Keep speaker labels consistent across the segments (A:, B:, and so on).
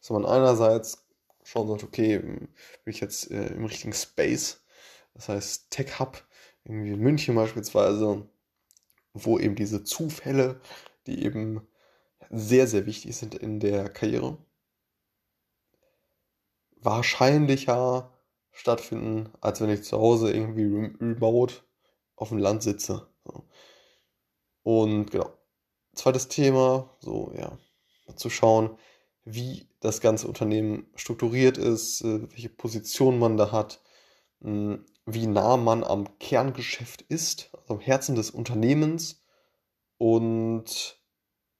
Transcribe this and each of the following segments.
A: dass man einerseits schauen sollte, okay, bin ich jetzt äh, im richtigen Space, das heißt Tech Hub, irgendwie in München beispielsweise, wo eben diese Zufälle, die eben sehr, sehr wichtig sind in der Karriere, wahrscheinlicher stattfinden, als wenn ich zu Hause irgendwie remote auf dem Land sitze. Und genau. Zweites Thema, so ja, zu schauen, wie das ganze Unternehmen strukturiert ist, äh, welche Position man da hat, hm, wie nah man am Kerngeschäft ist, also am Herzen des Unternehmens und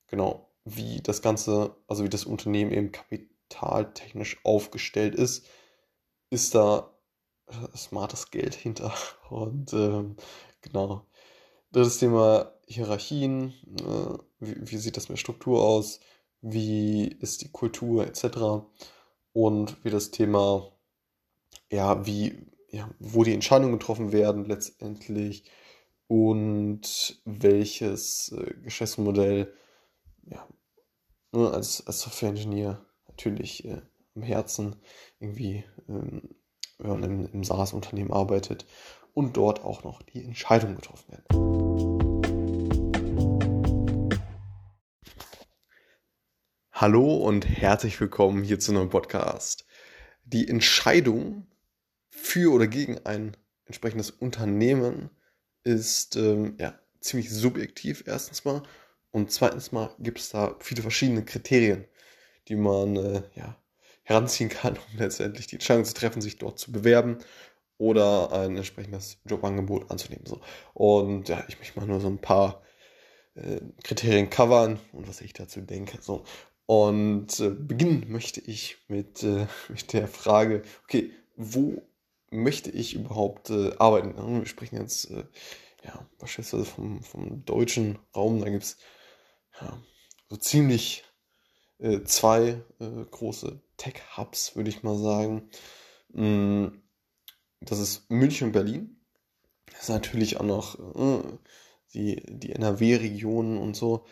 A: genau, wie das Ganze, also wie das Unternehmen eben kapitaltechnisch aufgestellt ist, ist da äh, smartes Geld hinter. Und ähm, genau. Drittes Thema Hierarchien. Äh, wie, wie sieht das mit Struktur aus? Wie ist die Kultur etc. Und wie das Thema, ja, wie, ja, wo die Entscheidungen getroffen werden letztendlich und welches äh, Geschäftsmodell ja, ne, als, als Software-Ingenieur natürlich äh, am Herzen irgendwie, ähm, wenn man im, im SaaS-Unternehmen arbeitet und dort auch noch die Entscheidungen getroffen werden. Hallo und herzlich willkommen hier zu einem Podcast. Die Entscheidung für oder gegen ein entsprechendes Unternehmen ist ähm, ja, ziemlich subjektiv erstens mal und zweitens mal gibt es da viele verschiedene Kriterien, die man äh, ja, heranziehen kann, um letztendlich die Entscheidung zu treffen, sich dort zu bewerben oder ein entsprechendes Jobangebot anzunehmen. So. Und ja, ich möchte mal nur so ein paar äh, Kriterien covern und was ich dazu denke. So. Und äh, beginnen möchte ich mit, äh, mit der Frage, okay, wo möchte ich überhaupt äh, arbeiten? Wir sprechen jetzt äh, ja, beispielsweise vom, vom deutschen Raum, da gibt es ja, so ziemlich äh, zwei äh, große Tech-Hubs, würde ich mal sagen. Mm, das ist München und Berlin. Das ist natürlich auch noch die, die NRW-Regionen und so.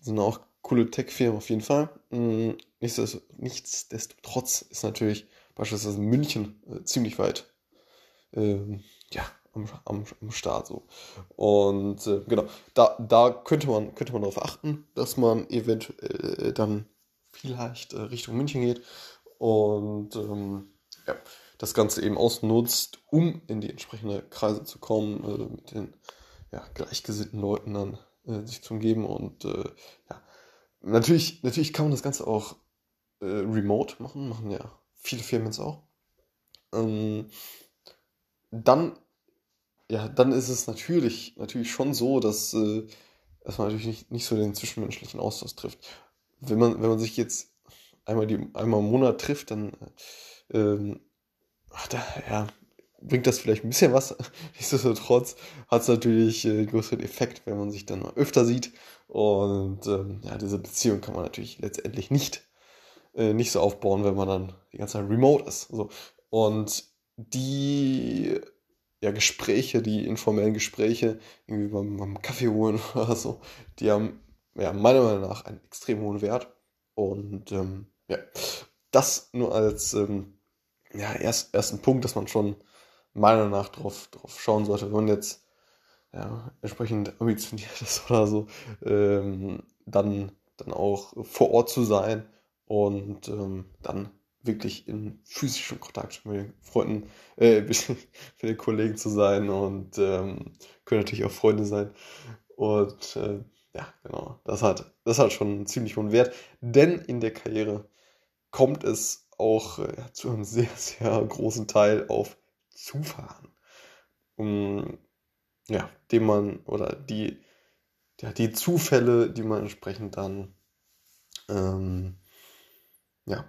A: sind auch coole Tech-Firmen auf jeden Fall. Mm, nichtsdestotrotz ist natürlich beispielsweise München äh, ziemlich weit ähm, ja, am, am, am Start so. Und äh, genau, da, da könnte man, könnte man darauf achten, dass man eventuell dann vielleicht äh, Richtung München geht und ähm, ja, das Ganze eben ausnutzt, um in die entsprechende Kreise zu kommen, äh, mit den ja, gleichgesinnten Leuten dann äh, sich zu umgeben und äh, ja, natürlich, natürlich kann man das Ganze auch remote machen, machen ja viele Firmen jetzt auch. Ähm, dann ja, dann ist es natürlich, natürlich schon so, dass, äh, dass man natürlich nicht, nicht so den zwischenmenschlichen Austausch trifft. Wenn man, wenn man sich jetzt einmal, die, einmal im Monat trifft, dann ähm, ach, da, ja, bringt das vielleicht ein bisschen was. Nichtsdestotrotz hat es natürlich äh, einen größeren Effekt, wenn man sich dann mal öfter sieht. Und ähm, ja, diese Beziehung kann man natürlich letztendlich nicht, äh, nicht so aufbauen, wenn man dann die ganze Zeit remote ist. So. Und die ja, Gespräche, die informellen Gespräche, irgendwie beim, beim Kaffee holen oder so, die haben ja, meiner Meinung nach einen extrem hohen Wert. Und ähm, ja, das nur als ähm, ja, erst, ersten Punkt, dass man schon meiner Meinung nach drauf, drauf schauen sollte, wenn man jetzt ja, entsprechend ambitioniert ist oder so, ähm, dann, dann auch vor Ort zu sein und ähm, dann wirklich in physischem Kontakt mit den Freunden, äh, mit den Kollegen zu sein und ähm, können natürlich auch Freunde sein. Und äh, ja, genau, das hat, das hat schon einen ziemlich hohen Wert, denn in der Karriere kommt es auch äh, zu einem sehr, sehr großen Teil auf Zufall Um, ja, dem man, oder die, ja, die Zufälle, die man entsprechend dann ähm, ja,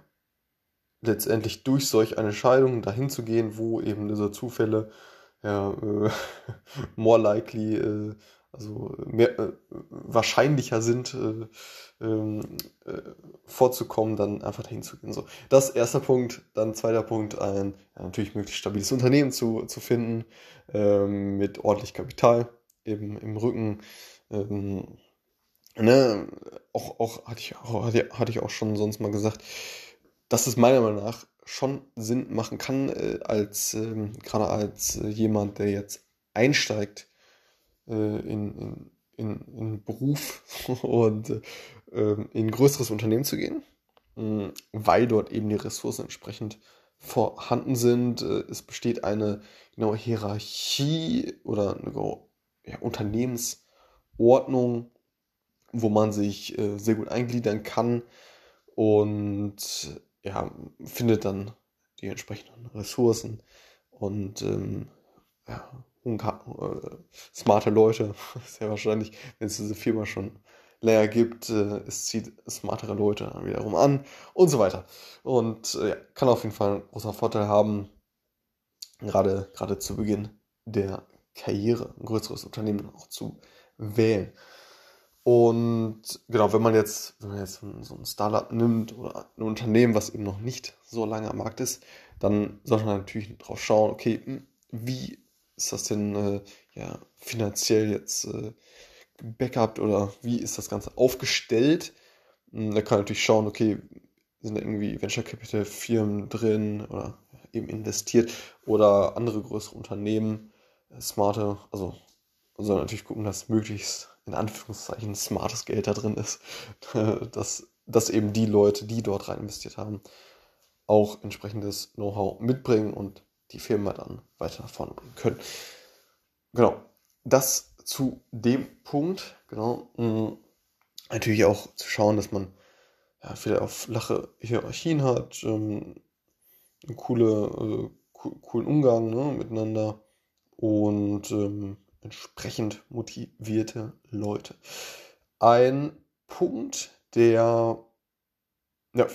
A: letztendlich durch solch eine Scheidung dahin zu gehen, wo eben diese Zufälle ja, äh, more likely, äh, also mehr, äh, wahrscheinlicher sind, äh, ähm, äh, vorzukommen, dann einfach dahin zu gehen. So, das erster Punkt. Dann zweiter Punkt, ein ja, natürlich möglichst stabiles Unternehmen zu, zu finden, ähm, mit ordentlich Kapital eben im Rücken. Ähm, ne, auch, auch, hatte ich, auch, hatte ich auch schon sonst mal gesagt, dass es meiner Meinung nach schon Sinn machen kann, äh, als gerade als äh, jemand, der jetzt einsteigt äh, in, in, in, Beruf und äh, in größeres Unternehmen zu gehen, weil dort eben die Ressourcen entsprechend vorhanden sind. Äh, es besteht eine genaue Hierarchie oder eine ja, Unternehmensordnung, wo man sich äh, sehr gut eingliedern kann und ja, findet dann die entsprechenden Ressourcen und ähm, ja, smarte Leute. Sehr wahrscheinlich, wenn es diese Firma schon länger gibt, äh, es zieht smartere Leute wiederum an und so weiter. Und äh, kann auf jeden Fall einen großen Vorteil haben, gerade, gerade zu Beginn der Karriere, ein größeres Unternehmen auch zu wählen. Und genau, wenn man jetzt, wenn man jetzt so ein Startup nimmt oder ein Unternehmen, was eben noch nicht so lange am Markt ist, dann sollte man natürlich drauf schauen, okay, hm, wie ist das denn äh, ja, finanziell jetzt äh, backupt oder wie ist das Ganze aufgestellt? Hm, da kann man natürlich schauen, okay, sind da irgendwie Venture Capital Firmen drin oder eben investiert oder andere größere Unternehmen, äh, smarte, also man soll natürlich gucken, dass möglichst in Anführungszeichen smartes Geld da drin ist, dass, dass eben die Leute, die dort rein investiert haben, auch entsprechendes Know-how mitbringen und die Firma dann weiter nach vorne bringen können. Genau, das zu dem Punkt, genau. Mh, natürlich auch zu schauen, dass man ja, vielleicht auch flache Hierarchien hat, ähm, einen coole, äh, coolen Umgang ne, miteinander und ähm, entsprechend motivierte Leute. Ein Punkt, der ja,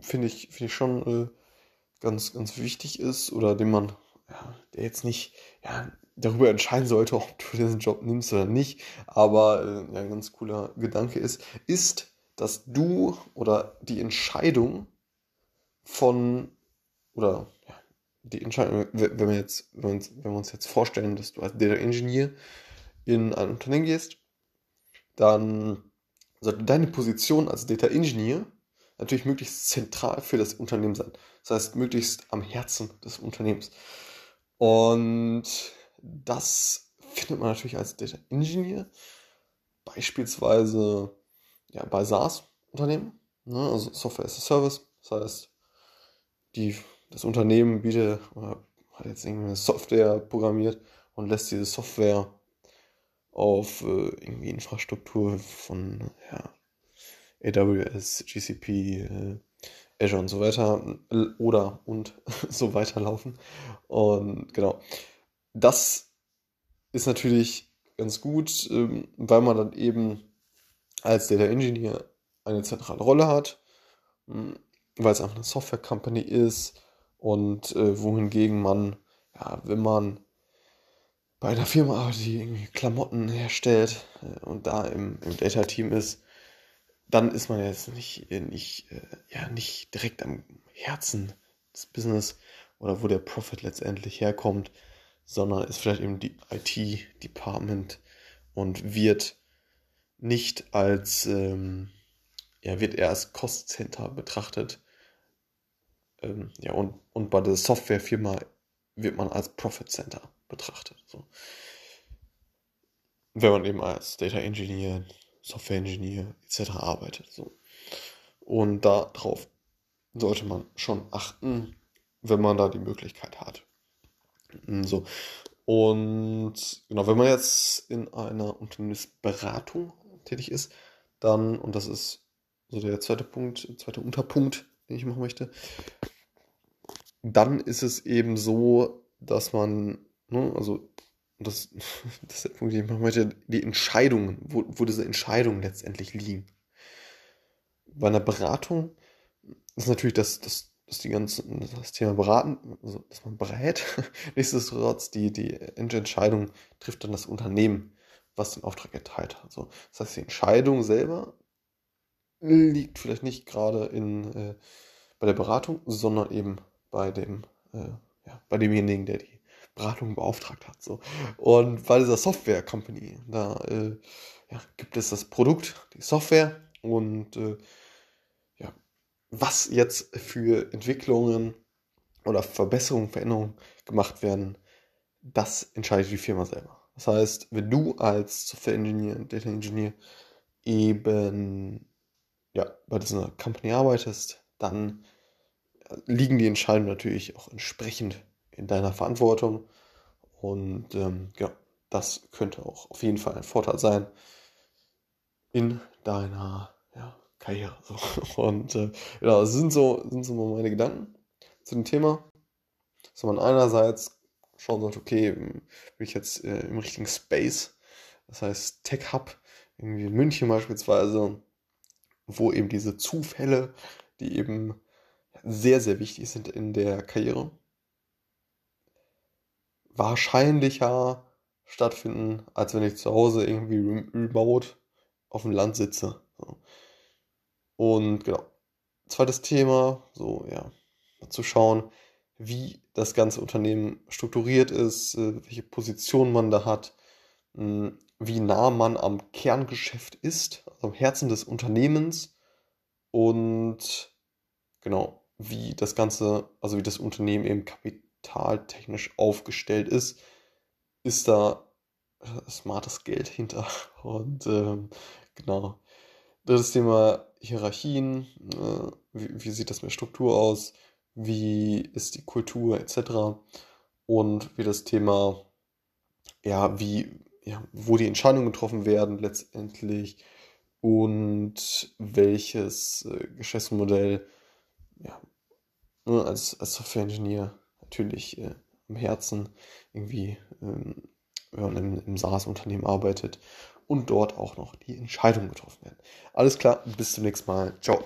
A: finde ich, find ich schon äh, ganz, ganz wichtig ist oder den man, ja, der jetzt nicht ja, darüber entscheiden sollte, ob du diesen Job nimmst oder nicht, aber äh, ein ganz cooler Gedanke ist, ist, dass du oder die Entscheidung von oder ja, die Entscheidung, wenn wir jetzt, wenn wir, uns, wenn wir uns jetzt vorstellen, dass du als Data Engineer in ein Unternehmen gehst, dann sollte deine Position als Data Engineer natürlich möglichst zentral für das Unternehmen sein. Das heißt, möglichst am Herzen des Unternehmens. Und das findet man natürlich als Data Engineer beispielsweise ja, bei SaaS-Unternehmen, ne, also Software as a Service. Das heißt, die das Unternehmen bietet oder hat jetzt irgendeine Software programmiert und lässt diese Software auf äh, irgendwie Infrastruktur von ja, AWS, GCP, äh, Azure und so weiter oder und so weiter laufen. Und genau, das ist natürlich ganz gut, ähm, weil man dann eben als Data Engineer eine zentrale Rolle hat, hm, weil es einfach eine Software Company ist und äh, wohingegen man, ja, wenn man bei einer Firma die irgendwie Klamotten herstellt äh, und da im, im Data-Team ist, dann ist man jetzt nicht, äh, nicht, äh, ja, nicht direkt am Herzen des Business oder wo der Profit letztendlich herkommt, sondern ist vielleicht eben die IT-Department und wird nicht als, ähm, ja, wird eher als Cost Center betrachtet ähm, ja, und, und bei der Softwarefirma wird man als Profit Center betrachtet. So. Wenn man eben als Data Engineer, Software Engineer etc. arbeitet. So. Und darauf sollte man schon achten, wenn man da die Möglichkeit hat. Hm, so. Und genau, wenn man jetzt in einer Unternehmensberatung tätig ist, dann, und das ist so der zweite Punkt, zweite Unterpunkt, den ich machen möchte, dann ist es eben so, dass man, ne, also das, das ist der Punkt, den ich machen möchte, die Entscheidungen, wo, wo diese Entscheidungen letztendlich liegen. Bei einer Beratung ist natürlich das, das, das, die ganze, das Thema Beraten, also dass man berät. Nichtsdestotrotz, die, die Entscheidung trifft dann das Unternehmen, was den Auftrag erteilt hat. Also, das heißt, die Entscheidung selber liegt vielleicht nicht gerade in, äh, bei der Beratung, sondern eben bei dem, äh, ja, bei demjenigen, der die Beratung beauftragt hat. So. Und bei dieser Software Company, da äh, ja, gibt es das Produkt, die Software und äh, ja, was jetzt für Entwicklungen oder Verbesserungen, Veränderungen gemacht werden, das entscheidet die Firma selber. Das heißt, wenn du als Software Engineer, Data Engineer eben ja, bei dieser Company arbeitest, dann liegen die Entscheidungen natürlich auch entsprechend in deiner Verantwortung. Und ähm, ja, das könnte auch auf jeden Fall ein Vorteil sein in deiner ja, Karriere. So. Und äh, ja, das sind so, sind so meine Gedanken zu dem Thema. Dass man einerseits schauen sollte, okay, bin ich jetzt äh, im richtigen Space, das heißt Tech Hub, irgendwie in München beispielsweise, wo eben diese Zufälle, die eben sehr, sehr wichtig sind in der Karriere, wahrscheinlicher stattfinden, als wenn ich zu Hause irgendwie remote auf dem Land sitze. Und genau. Zweites Thema, so ja, zu schauen, wie das ganze Unternehmen strukturiert ist, äh, welche Position man da hat, hm, wie nah man am Kerngeschäft ist, also am Herzen des Unternehmens und genau, wie das Ganze, also wie das Unternehmen eben kapitaltechnisch aufgestellt ist, ist da äh, smartes Geld hinter. Und ähm, genau. Drittes Thema Hierarchien. Äh, wie, wie, sieht das mit Struktur aus? wie ist die Kultur etc. Und wie das Thema, ja, wie, ja, wo die Entscheidungen getroffen werden letztendlich und welches äh, Geschäftsmodell ja, ne, als, als Software-Engineer natürlich äh, am Herzen irgendwie, ähm, wenn man im, im SaaS-Unternehmen arbeitet und dort auch noch die Entscheidungen getroffen werden. Alles klar, bis zum nächsten Mal. Ciao.